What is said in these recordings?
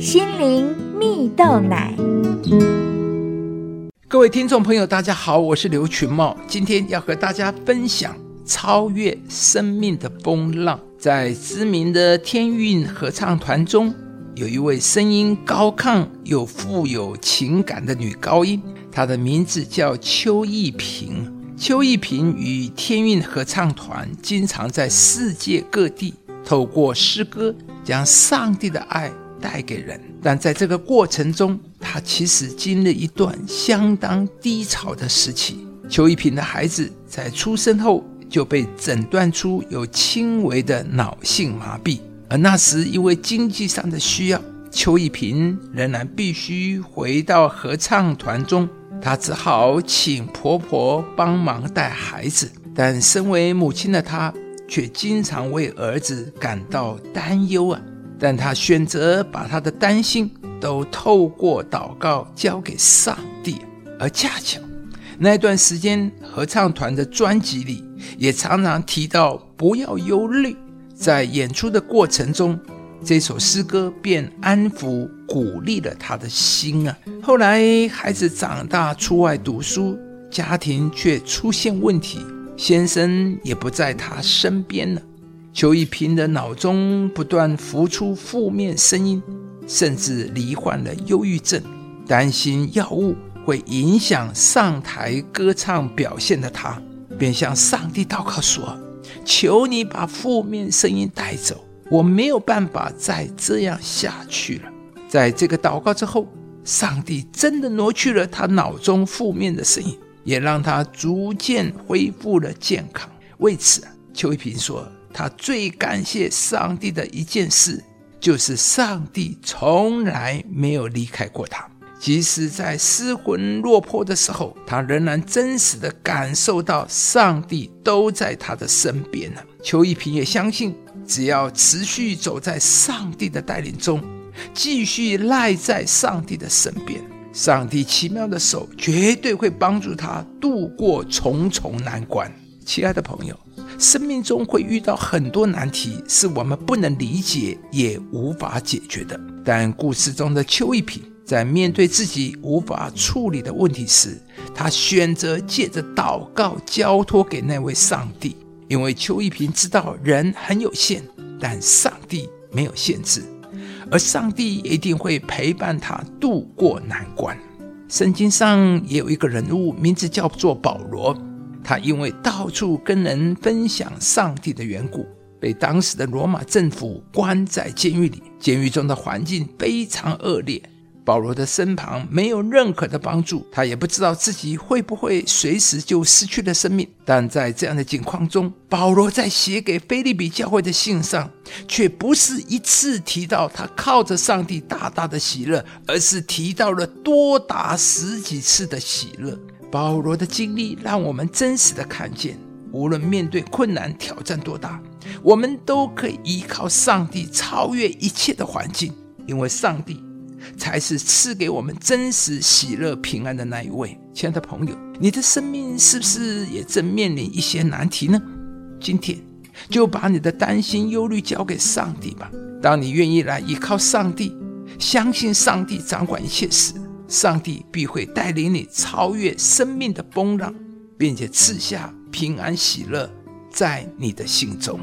心灵蜜豆奶。各位听众朋友，大家好，我是刘群茂，今天要和大家分享超越生命的风浪。在知名的天韵合唱团中，有一位声音高亢又富有情感的女高音，她的名字叫邱逸萍。邱逸萍与天韵合唱团经常在世界各地透过诗歌将上帝的爱带给人，但在这个过程中，他其实经历一段相当低潮的时期。邱一平的孩子在出生后就被诊断出有轻微的脑性麻痹，而那时因为经济上的需要，邱一平仍然必须回到合唱团中，他只好请婆婆帮忙带孩子。但身为母亲的她，却经常为儿子感到担忧啊。但他选择把他的担心都透过祷告交给上帝，而恰巧那段时间合唱团的专辑里也常常提到“不要忧虑”。在演出的过程中，这首诗歌便安抚、鼓励了他的心啊。后来孩子长大出外读书，家庭却出现问题，先生也不在他身边了。邱一平的脑中不断浮出负面声音，甚至罹患了忧郁症，担心药物会影响上台歌唱表现的他，便向上帝祷告说：“求你把负面声音带走，我没有办法再这样下去了。”在这个祷告之后，上帝真的挪去了他脑中负面的声音，也让他逐渐恢复了健康。为此，邱一平说。他最感谢上帝的一件事，就是上帝从来没有离开过他。即使在失魂落魄的时候，他仍然真实的感受到上帝都在他的身边呢。邱一平也相信，只要持续走在上帝的带领中，继续赖在上帝的身边，上帝奇妙的手绝对会帮助他度过重重难关。亲爱的朋友。生命中会遇到很多难题，是我们不能理解也无法解决的。但故事中的邱一平在面对自己无法处理的问题时，他选择借着祷告交托给那位上帝，因为邱一平知道人很有限，但上帝没有限制，而上帝一定会陪伴他度过难关。圣经上也有一个人物，名字叫做保罗。他因为到处跟人分享上帝的缘故，被当时的罗马政府关在监狱里。监狱中的环境非常恶劣，保罗的身旁没有任何的帮助，他也不知道自己会不会随时就失去了生命。但在这样的境况中，保罗在写给菲利比教会的信上，却不是一次提到他靠着上帝大大的喜乐，而是提到了多达十几次的喜乐。保罗的经历让我们真实的看见，无论面对困难挑战多大，我们都可以依靠上帝超越一切的环境，因为上帝才是赐给我们真实喜乐平安的那一位。亲爱的朋友，你的生命是不是也正面临一些难题呢？今天就把你的担心忧虑交给上帝吧。当你愿意来依靠上帝，相信上帝掌管一切时，上帝必会带领你超越生命的风浪，并且赐下平安喜乐在你的心中。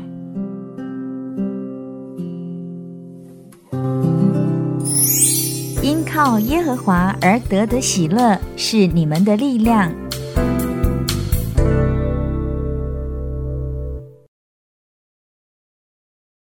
因靠耶和华而得的喜乐是你们的力量。